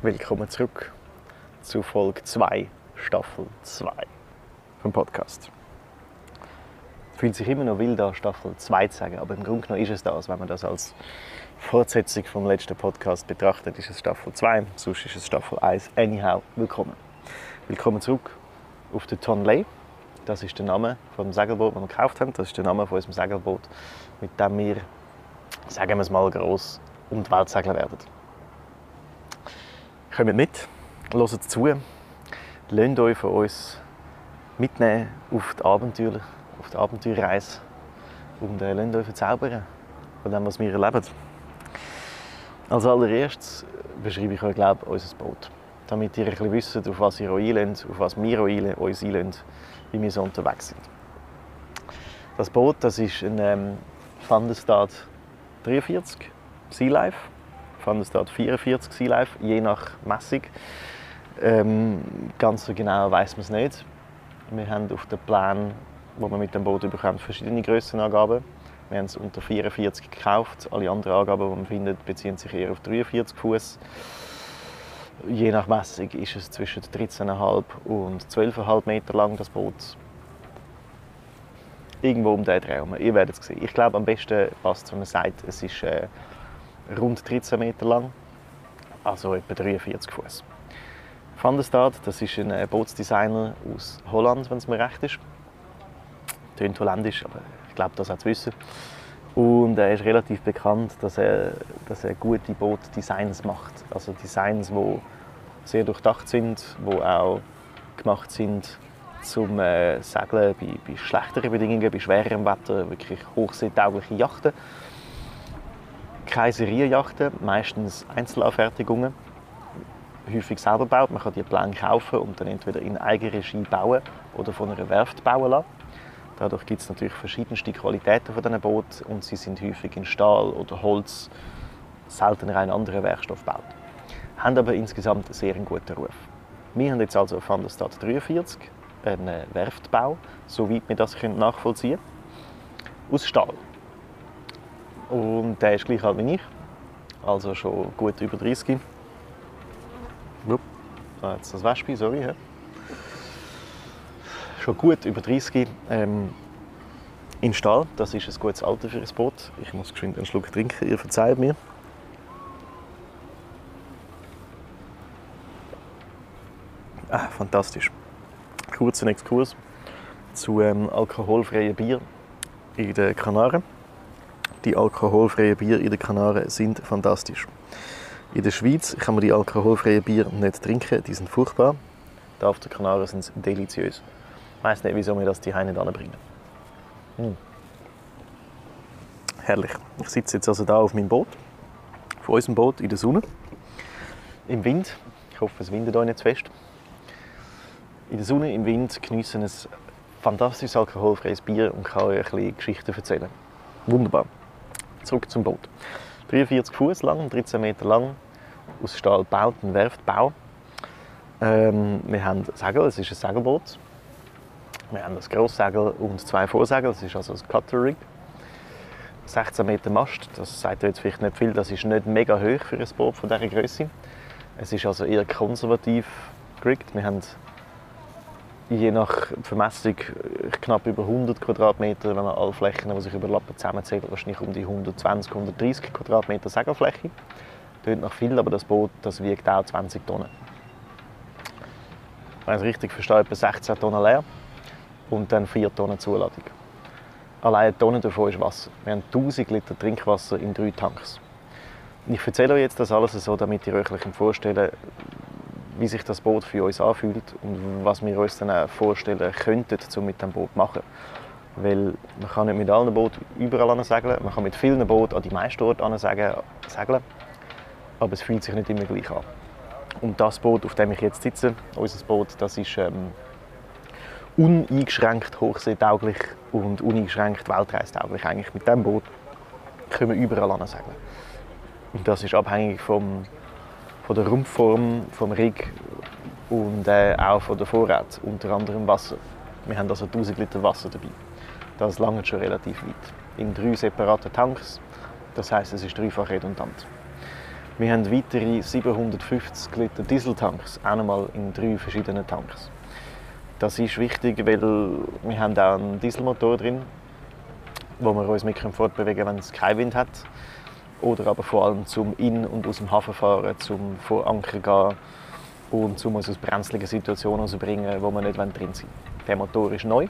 Willkommen zurück zu Folge 2, Staffel 2 vom Podcast. Fühlt sich immer noch wild an, Staffel 2 zu sagen, aber im Grunde genommen ist es das, wenn man das als Fortsetzung vom letzten Podcast betrachtet, ist es Staffel 2, sonst ist es Staffel 1. Anyhow, willkommen. Willkommen zurück auf der Tonley. Das ist der Name vom Segelboot, das wir gekauft haben. Das ist der Name von unserem Segelboot, mit dem wir, sagen wir es mal gross, um die Welt segeln werden. Kommt mit, hört zu, lasst euch von uns mitnehmen auf die Abenteuer, auf die Abenteuerreise und äh, lasst euch verzaubern von dem, was wir erleben. Als allererstes beschreibe ich euch, glaube ich, unser Boot. Damit ihr ein bisschen wisst, auf was ihr euch einlehnt, auf was wir uns einlehnen, wie wir so unterwegs sind. Das Boot das ist ein ähm, Thunderstart 43 Sea Life, Thunderstart 44 Sea Life, je nach Messung. Ähm, ganz so genau weiß man es nicht. Wir haben auf den Plan, wo man mit dem Boot bekommt, verschiedene Grössenangaben. Wir haben es unter 44 gekauft. Alle anderen Angaben, die man findet, beziehen sich eher auf 43 Fuß. Je nach Messung ist es zwischen 13,5 und 12,5 Meter lang, das Boot. Irgendwo um den Dreh Ihr werdet es sehen. Ich glaube, am besten passt, wenn man sagt, es ist äh, rund 13 Meter lang, also etwa 43 Fuß. Van der Stad, das ist ein äh, Bootsdesigner aus Holland, wenn es mir recht ist. Tönt holländisch, aber ich glaube, das auch zu wissen. Und er ist relativ bekannt, dass er, dass er gute Bootdesigns macht. Also Designs, die sehr durchdacht sind, die auch gemacht sind zum äh, Segeln bei, bei schlechteren Bedingungen, bei schwererem Wetter, wirklich hochseetaugliche Yachten. Keine Serienjachten, meistens Einzelanfertigungen, häufig selber baut. Man kann die Pläne kaufen und dann entweder in Eigenregie bauen oder von einer Werft bauen lassen. Dadurch gibt es natürlich verschiedenste Qualitäten von diesen Booten und sie sind häufig in Stahl oder Holz, seltener einen anderen Werkstoff gebaut. Haben aber insgesamt einen sehr guten Ruf. Wir haben jetzt also auf der Stadt 43 einen Werftbau, soweit wir das nachvollziehen können, aus Stahl. Und der ist gleich alt wie ich, also schon gut über 30. Upp. Ah, jetzt das Wespe, sorry. Ja. Schon gut über 30 ähm, in Stahl. Das ist ein gutes Alter für ein Boot. Ich muss geschwind einen Schluck trinken, ihr verzeiht mir. Ah, fantastisch. Kurzer Exkurs zu ähm, alkoholfreien Bier in den Kanaren. Die alkoholfreien Bier in den Kanaren sind fantastisch. In der Schweiz kann man die alkoholfreien Bier nicht trinken, die sind furchtbar. Da auf den Kanaren sind sie deliziös. Ich weiss nicht, wieso wir das die nicht anbringen. Mm. Herrlich. Ich sitze jetzt also da auf meinem Boot, auf unserem Boot in der Sonne, im Wind. Ich hoffe, es windet euch nicht zu fest. In der Sonne, im Wind geniessen ein fantastisches alkoholfreies Bier und kann euch ein bisschen Geschichten erzählen. Wunderbar. Zurück zum Boot. 43 Fuß lang, 13 Meter lang, aus Stahl gebaut, ein Werftbau. Ähm, wir haben Segel, es ist ein Segelboot. Wir haben das Grosssegel und zwei Vorsegel, das ist also ein Cutter Rig. 16 Meter Mast, das sagt jetzt vielleicht nicht viel, das ist nicht mega hoch für ein Boot von dieser Größe. Es ist also eher konservativ geriggt. Wir haben je nach Vermessung knapp über 100 Quadratmeter, wenn man alle Flächen, die sich überlappen, zusammenzählt, wahrscheinlich um die 120, 130 Quadratmeter Segelfläche. Das nach viel, aber das Boot das wiegt auch 20 Tonnen. Wenn ich es richtig verstehe, etwa 16 Tonnen leer und dann 4 Tonnen Zuladung. Allein eine Tonne davon ist Wasser. Wir haben 1000 Liter Trinkwasser in drei Tanks. Ich erzähle euch jetzt das alles so, damit ihr euch vorstellen wie sich das Boot für uns anfühlt und was wir uns dann vorstellen könnten, um mit dem Boot zu machen. Weil man kann nicht mit allen Booten überall segeln, man kann mit vielen Booten an die meisten Orte segeln, aber es fühlt sich nicht immer gleich an. Und das Boot, auf dem ich jetzt sitze, unser Boot, das ist ähm, uneingeschränkt hochseetauglich und uneingeschränkt weltreistaglich. Eigentlich mit diesem Boot können wir überall segeln. Und das ist abhängig vom von der Rumpfform vom Rig und äh, auch von der Vorrat, unter anderem Wasser. Wir haben also 1000 Liter Wasser dabei. Das langt schon relativ weit. In drei separaten Tanks. Das heißt, es ist dreifach redundant. Wir haben weitere 750 Liter Dieseltanks, auch nochmal in drei verschiedenen Tanks. Das ist wichtig, weil wir haben auch einen Dieselmotor drin, wo wir uns mit fortbewegen wenn es keinen Wind hat. Oder aber vor allem zum in- und aus dem Hafen fahren, zum vor Anker gehen und zum uns aus brenzligen Situationen rauszubringen, wo wir nicht drin sind. Der Motor ist neu,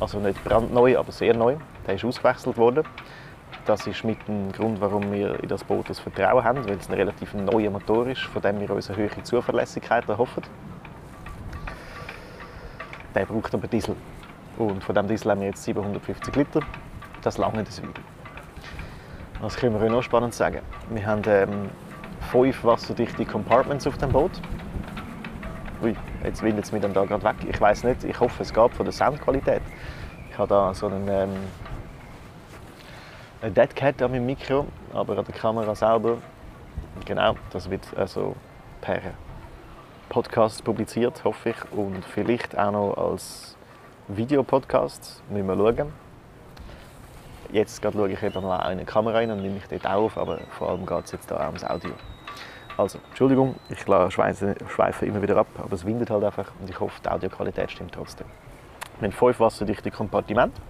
also nicht brandneu, aber sehr neu. Der ist ausgewechselt worden. Das ist mit dem Grund, warum wir in das Boot das Vertrauen haben, weil es ein relativ neuer Motor ist, von dem wir uns eine hohe Zuverlässigkeit erhoffen. Der braucht aber Diesel. Und von dem Diesel haben wir jetzt 750 Liter. Das lange das Weile. Was können wir euch noch spannend sagen? Wir haben ähm, fünf wasserdichte Compartments auf dem Boot. Ui, jetzt windet es mir dann da gerade weg. Ich weiß nicht, ich hoffe, es geht von der Soundqualität. Ich habe da so einen, ähm, einen Dead Cat an meinem Mikro, aber an der Kamera selber, genau, das wird also per Podcast publiziert, hoffe ich, und vielleicht auch noch als Videopodcast, müssen wir schauen. Jetzt schaue ich eben mal in eine Kamera rein und nehme ich dort auf, aber vor allem geht es jetzt da auch ums Audio. Also, Entschuldigung, ich schweife, schweife immer wieder ab, aber es windet halt einfach und ich hoffe, die Audioqualität stimmt trotzdem. Wir haben fünf wasserdichte Kompartimente.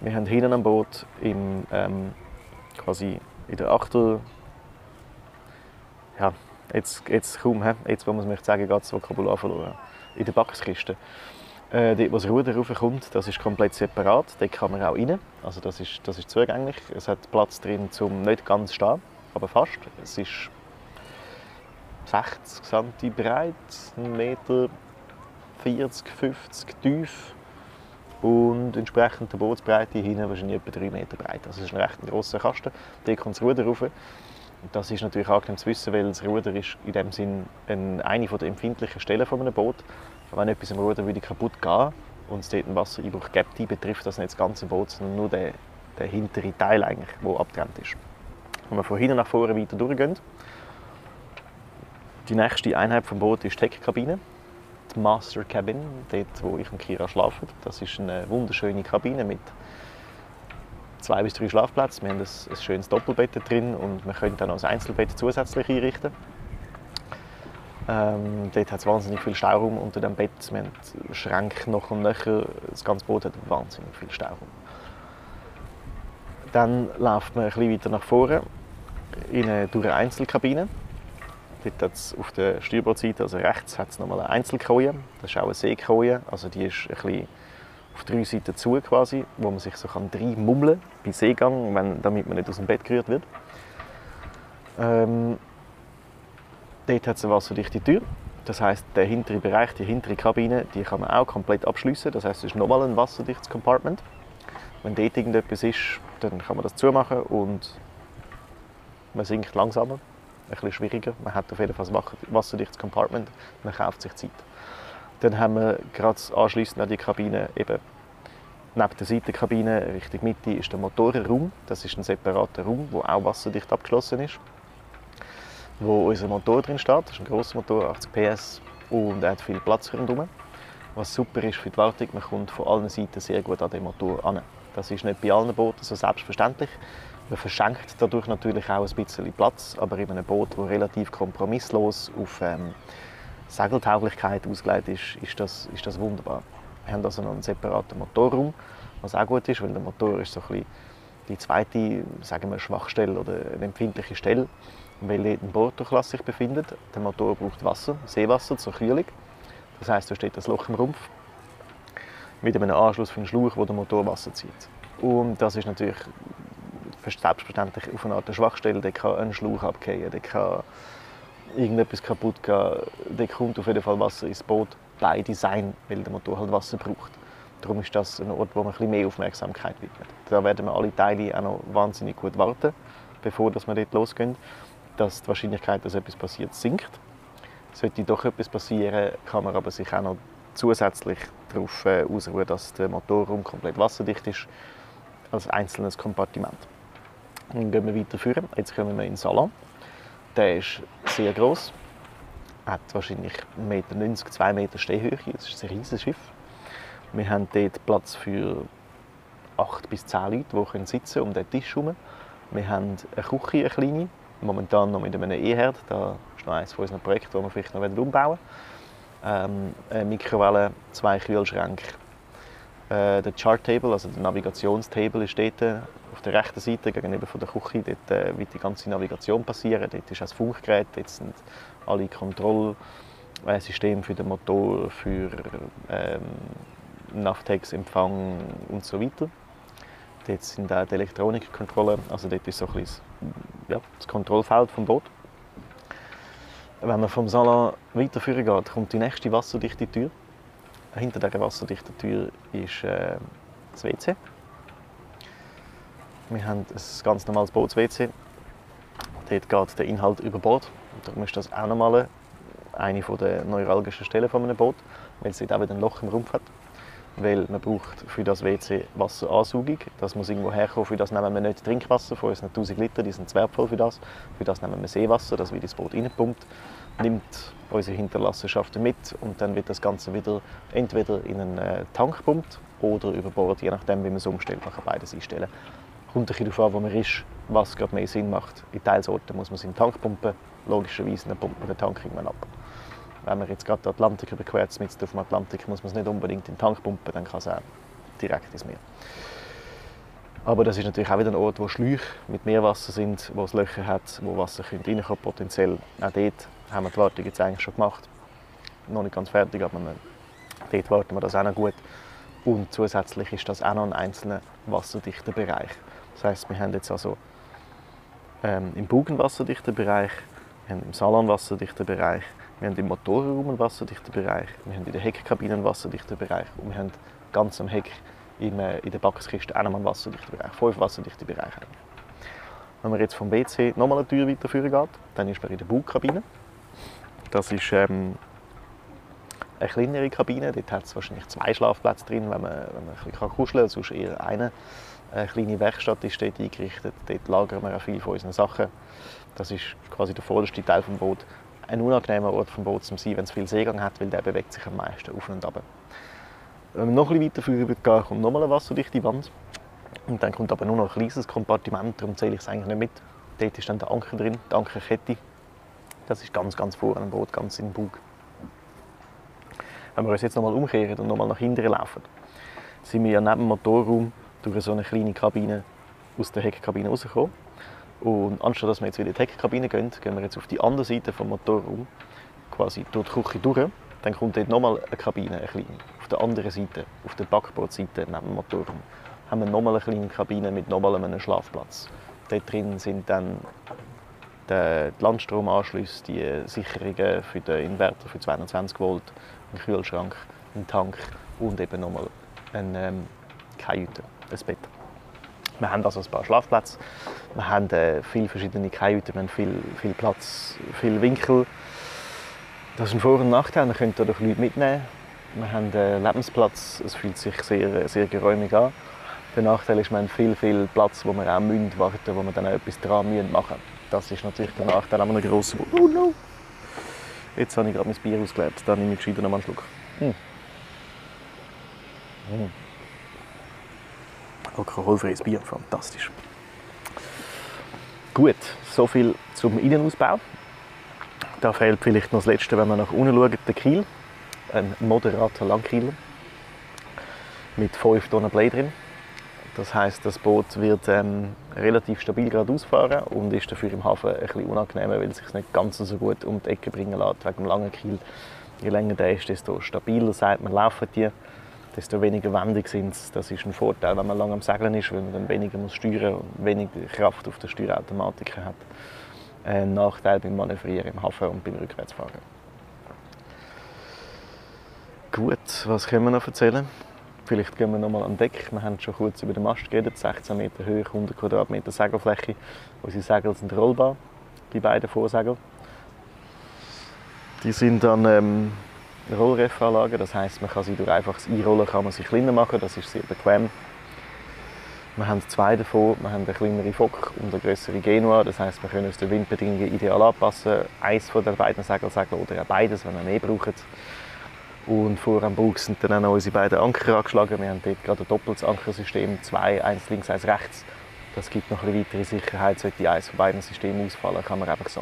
Wir haben hinten am Boot im, ähm, quasi in der Achtel, ja, jetzt, jetzt kaum, he? jetzt wo man es sagen, geht das Vokabular verloren. In der Backskiste. Äh, dort, wo das Ruder raufkommt, das ist komplett separat. Dort kann man auch rein. Also das ist, das ist zugänglich. Es hat Platz drin, zum nicht ganz stehen, aber fast. Es ist 60 cm breit, 1 Meter 40, 50 tief und entsprechend der Bootsbreite hinten wahrscheinlich etwa 3 Meter breit. Also es ist ein recht grosser Kasten. Da kommt das Ruder rauf. Das ist natürlich angenehm zu wissen, weil das Ruder ist in dem Sinn eine der empfindlichen Stellen von einem Boot. Wenn etwas am Ruder würde kaputt gehen und es dort einen Wassereinbruch gibt, betrifft das nicht das ganze Boot, sondern nur den, den hinteren Teil, eigentlich, der abgetrennt ist. Wenn wir von hinten nach vorne weiter durchgehen, die nächste Einheit vom Boot ist die Heckkabine, die Master Cabin, dort wo ich und Kira schlafen. Das ist eine wunderschöne Kabine mit zwei bis drei Schlafplätzen. Wir haben ein, ein schönes Doppelbett drin und wir können dann auch ein Einzelbett zusätzlich einrichten. Ähm, dort hat es wahnsinnig viel Stauraum unter dem Bett. Wir haben Schränke noch und nöcher. Das ganze Boot hat wahnsinnig viel Stauraum. Dann läuft man bisschen weiter nach vorne in eine, durch eine Einzelkabine. Dort hat's auf der Steuerbordseite, also rechts, hat es nochmal eine Einzelkoje. Das ist auch eine Seekoje. Also die ist ein auf drei Seiten zu, quasi, wo man sich so kann mummeln bei Seegang, wenn, damit man nicht aus dem Bett gerührt wird. Ähm, dort hat es eine wasserdichte Tür. Das heißt, der hintere Bereich, die hintere Kabine, die kann man auch komplett abschließen. Das heißt, es ist nochmal ein wasserdichtes Compartment. Wenn dort irgendetwas ist, dann kann man das zumachen und man sinkt langsamer ein bisschen schwieriger. Man hat auf jeden Fall ein wasserdichtes Compartment, man kauft sich Zeit. Dann haben wir gerade anschließend an die Kabine eben neben der Seitenkabine Richtung Mitte ist der Motorenraum. Das ist ein separater Raum, der auch wasserdicht abgeschlossen ist, wo unser Motor drin steht. Das ist ein grosser Motor, 80 PS und er hat viel Platz rundherum. Was super ist für die Wartung, man kommt von allen Seiten sehr gut an den Motor an. Das ist nicht bei allen Booten so selbstverständlich. Man verschenkt dadurch natürlich auch ein bisschen Platz, aber in einem Boot, das relativ kompromisslos auf ähm, Segeltauglichkeit ausgelegt ist, ist das, ist das wunderbar. Wir haben also noch einen separaten Motorraum, was auch gut ist, weil der Motor ist so ein bisschen die zweite sagen wir, Schwachstelle oder eine empfindliche Stelle, weil dort ein Bordurchlass sich befindet. Der Motor braucht Wasser, Seewasser zur Kühlung. Das heißt, da steht das Loch im Rumpf mit einem Anschluss für den Schlauch, wo der Motor Wasser zieht. Und das ist natürlich selbstverständlich auf eine Art Schwachstelle. Der kann einen Schlauch abgehen, der kann irgendetwas kaputt gehen. Der kommt auf jeden Fall Wasser ins Boot bei Design, weil der Motor halt Wasser braucht. Darum ist das ein Ort, wo man ein bisschen mehr Aufmerksamkeit widmet. Da werden wir alle Teile auch noch wahnsinnig gut warten, bevor wir dort losgehen, dass die Wahrscheinlichkeit, dass etwas passiert, sinkt. Sollte doch etwas passieren, kann man aber sich auch noch zusätzlich darauf äh, ausruhen, dass der Motorraum komplett wasserdicht ist, als einzelnes Kompartiment. Dann gehen wir weiter führen. Jetzt kommen wir in den Salon. Der ist sehr groß, hat wahrscheinlich 1,90 Meter, 2 Meter Stehhöhe. Das ist ein riesiges Schiff. Wir haben dort Platz für 8 bis 10 Leute, die sitzen um den Tisch herum. Wir haben eine Küche, eine kleine, momentan noch mit einem E-Herd. Da ist noch eines von unseren Projekten, das wir vielleicht noch umbauen ähm, eine Mikrowelle, zwei Kühlschränke. Äh, der Chart-Table, also der Navigationstable, ist dort äh, auf der rechten Seite gegenüber von der Küche. Dort äh, wird die ganze Navigation passieren. Dort ist das Funkgerät, dort sind alle Kontrollsysteme für den Motor, für ähm, Navtex-Empfang und so weiter. Dort sind auch die Elektronikkontrollen, also dort ist so ein bisschen ja, das Kontrollfeld vom Boot. Wenn man vom Salon weiterführen geht, kommt die nächste wasserdichte Tür. Hinter dieser wasserdichten Tür ist äh, das WC. Wir haben ein ganz normales Boots-WC. Dort geht der Inhalt über Bord. Darum ist das auch nochmal eine der neuralgischen Stellen eines Bootes, weil es dort auch wieder ein Loch im Rumpf hat weil man braucht für das WC Wasseransugung. Das muss irgendwo herkommen. Für das nehmen wir nicht Trinkwasser von unseren 1000 Liter, die sind zu wertvoll für das. Für das nehmen wir Seewasser, das wird ins Boot reinpumpt, nimmt unsere Hinterlassenschaften mit und dann wird das Ganze wieder entweder in einen äh, Tank gepumpt oder über Bord, je nachdem wie man es umstellt. Man kann beides einstellen. Kommt ein darauf an, wo man ist, was gerade mehr Sinn macht. In Teilsorten muss man es in den Tank pumpen, logischerweise dann pumpt man den Tank irgendwann ab. Wenn man jetzt gerade den Atlantik überquert, mit auf dem Atlantik, muss man es nicht unbedingt in den Tank pumpen, dann kann es auch direkt ins Meer. Aber das ist natürlich auch wieder ein Ort, wo Schläuche mit Meerwasser sind, wo es Löcher hat, wo Wasser reinkommen könnte, potenziell. Auch dort haben wir die Wartung jetzt eigentlich schon gemacht. Noch nicht ganz fertig, aber dort warten wir das auch noch gut. Und zusätzlich ist das auch noch ein einzelner wasserdichter Bereich. Das heißt, wir haben jetzt also ähm, im Bugen wasserdichten Bereich, wir haben im Salon wasserdichten Bereich, wir haben im Motorraum einen wasserdichten Bereich, wir haben in der Heckkabine einen wasserdichten Bereich und wir haben ganz am Heck in, in der Backskiste auch einen wasserdichten Bereich. Fünf wasserdichte Bereiche Wenn man jetzt vom WC nochmal eine Tür weiterführen geht, dann ist man in der Bugkabine. Das ist ähm, eine kleinere Kabine. Dort hat es wahrscheinlich zwei Schlafplätze drin, wenn man, wenn man ein bisschen kuscheln kann. Sonst eher eine. Eine kleine Werkstatt ist dort eingerichtet. Dort lagern wir auch viele von unseren Sachen. Das ist quasi der vorderste Teil des Bootes ein unangenehmer Ort vom Boot zum sein, wenn es viel Seegang hat, weil der bewegt sich am meisten auf und ab. Wenn man noch ein weiter vorüber geht, kommt nochmal eine wasserdichte Wand. Und dann kommt aber nur noch ein kleines Kompartiment, darum zähle ich es eigentlich nicht mit. Dort ist dann der Anker drin, die Ankerkette. Das ist ganz, ganz vor einem Boot, ganz im Bug. Wenn wir uns jetzt nochmal umkehren und nochmal nach hinten laufen, sind wir ja neben dem Motorraum durch so eine kleine Kabine aus der Heckkabine rausgekommen. Und anstatt dass wir jetzt wieder in die Heckkabine gehen, gehen wir jetzt auf die andere Seite des Motorraums, quasi durch die Küche durch. Dann kommt dort nochmal eine Kabine, eine kleine. Auf der anderen Seite, auf der Backbordseite neben dem Motorraum, haben wir nochmal eine kleine Kabine mit nochmal einem Schlafplatz. Dort drin sind dann die Landstromanschlüsse, die Sicherungen für den Inverter für 220 Volt, ein Kühlschrank, ein Tank und eben nochmal eine ähm, Kajüte, ein Bett. Wir haben also ein paar Schlafplätze, wir haben äh, viele verschiedene Kajüten, wir haben viel, viel Platz, viel Winkel. Das ist ein Vor- und Nachteil, man könnte dadurch Leute mitnehmen. Wir haben einen Lebensplatz, es fühlt sich sehr, sehr geräumig an. Der Nachteil ist, wir haben viel, viel Platz, wo wir auch müssen warten wo wir dann auch etwas dran müssen machen Das ist natürlich der Nachteil an einem grossen Boot. Oh no! Jetzt habe ich gerade mein Bier ausgeleert, dann nehme ich gescheiter noch einen Schluck. Hm. Hm. Alkoholfreies Bier, fantastisch. Gut, soviel zum Innenausbau. Da fehlt vielleicht noch das Letzte, wenn man nach unten schaut, der Kiel. Ein moderater Langkieler mit 5 Tonnen Blei drin. Das heißt, das Boot wird ähm, relativ stabil geradeaus fahren und ist dafür im Hafen ein bisschen unangenehmer, weil es sich nicht ganz so gut um die Ecke bringen lässt wegen dem langen Kiel. Je länger der ist, desto stabiler sagt man, laufen die desto weniger wendig sind Das ist ein Vorteil, wenn man lange am Segeln ist, weil man dann weniger muss steuern und weniger Kraft auf der Steuerautomatik hat. Ein Nachteil beim Manövrieren im Hafen und beim Rückwärtsfahren. Gut, was können wir noch erzählen? Vielleicht gehen wir noch mal an Deck. Wir haben schon kurz über den Mast geredet. 16 Meter Höhe, 100 Quadratmeter Segelfläche. Unsere Segel sind rollbar, die beiden Vorsegel. Die sind dann ähm, Rollrefanlage. Das heißt, man kann sie durch einfaches Einrollen kann man sie kleiner machen. Das ist sehr bequem. Wir haben zwei davon. Wir haben eine kleinere Fock und eine größere Genua. Das heißt, wir können uns den Windbedingungen ideal anpassen. Eins von den beiden Segel oder auch beides, wenn wir mehr brauchen. Und vor am Bug sind dann auch noch unsere beiden Anker angeschlagen. Wir haben dort gerade ein doppeltes Ankersystem, zwei, eins links, eins rechts. Das gibt noch eine weitere Sicherheit. Sollte eines von beiden Systemen ausfallen, kann man einfach das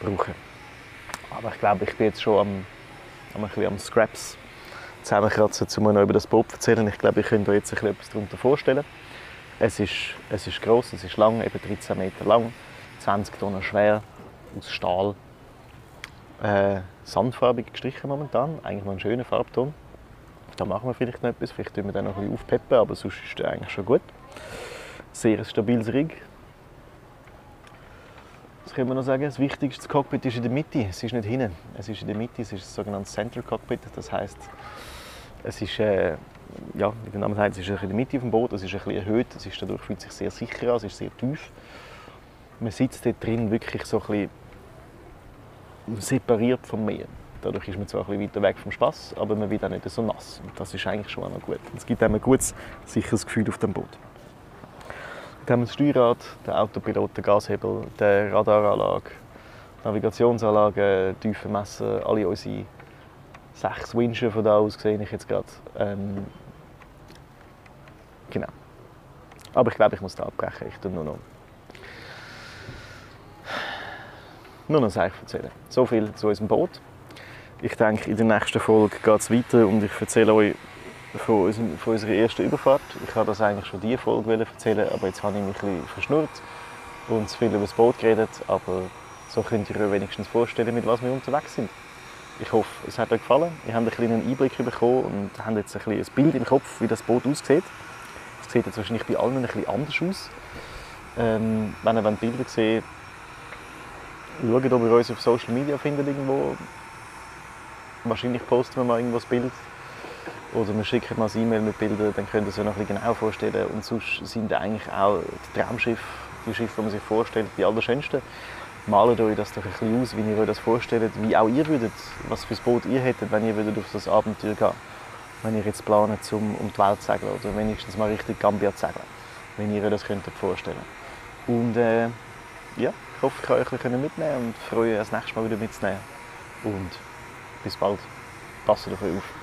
brauchen. Aber ich glaube, ich bin jetzt schon am, ein bisschen am Scraps zusammenkratzen, um noch über das Boot zu erzählen. Ich glaube, ich könnte euch jetzt ein bisschen etwas darunter vorstellen. Es ist, es ist gross, es ist lang, eben 13 Meter lang, 20 Tonnen schwer, aus Stahl. Äh, sandfarbig gestrichen momentan, eigentlich noch ein schöner Farbton. Da machen wir vielleicht noch etwas, vielleicht tun wir dann noch ein bisschen aufpeppen, aber sonst ist der eigentlich schon gut. Sehr stabiles Rig. Was können wir noch sagen? Das wichtigste Cockpit ist in der Mitte, es ist nicht hinten. Es ist in der Mitte, es ist das sogenannte Center Cockpit, das heißt, es ist, äh, ja, wie der Name sagt, es ist in der Mitte vom Boot, es ist ein bisschen erhöht, es ist dadurch fühlt sich sehr sicher an, es ist sehr tief. Man sitzt dort drin wirklich so ein bisschen separiert vom Meer. Dadurch ist man zwar ein bisschen weiter weg vom Spass, aber man wird auch nicht so nass. Und das ist eigentlich schon noch gut. Es gibt einem ein gutes, sicheres Gefühl auf dem Boot. Dann haben wir das Steuerrad, den Autopilot, den Gashebel, die Radaranlage, Navigationsanlage, Tiefenmesser, alle unsere sechs Wünsche von da aus sehe ich jetzt gerade. Ähm, genau. Aber ich glaube, ich muss da abbrechen. Ich tue nur noch nur noch Sachen erzählen. So viel zu unserem Boot. Ich denke, in der nächsten Folge geht es weiter und ich erzähle euch von, unserem, von unserer ersten Überfahrt. Ich wollte das eigentlich schon diese Folge erzählen, aber jetzt habe ich mich ein bisschen verschnurrt und zu viel über das Boot geredet. Aber so könnt ihr euch wenigstens vorstellen, mit was wir unterwegs sind. Ich hoffe, es hat euch gefallen. Ihr habt einen kleinen Einblick bekommen und habt jetzt ein, ein Bild im Kopf, wie das Boot aussieht. Es sieht jetzt wahrscheinlich bei allen ein bisschen anders aus. Ähm, wenn ihr Bilder seht, schaut, ob ihr uns auf Social Media findet irgendwo wahrscheinlich posten wir mal irgendwo das Bild oder wir schicken mal ein E-Mail mit Bildern, dann könnt ihr es euch noch ein bisschen genau vorstellen. Und sonst sind eigentlich auch die Traumschiffe, die Schiffe, die man sich vorstellt, die allerschönsten. Malt euch das doch ein bisschen aus, wie ihr euch das vorstellt, wie auch ihr würdet, was für ein Boot ihr hättet, wenn ihr würdet auf das Abenteuer gehen Wenn ihr jetzt plant, um, um die Welt zu segeln oder wenigstens mal richtig Gambia zu segeln. Wenn ihr euch das könntet vorstellen Und äh, ja, ich hoffe, ich kann euch ein bisschen mitnehmen und freue mich, das nächste Mal wieder mitzunehmen. Und bis bald. Passt auf euch auf.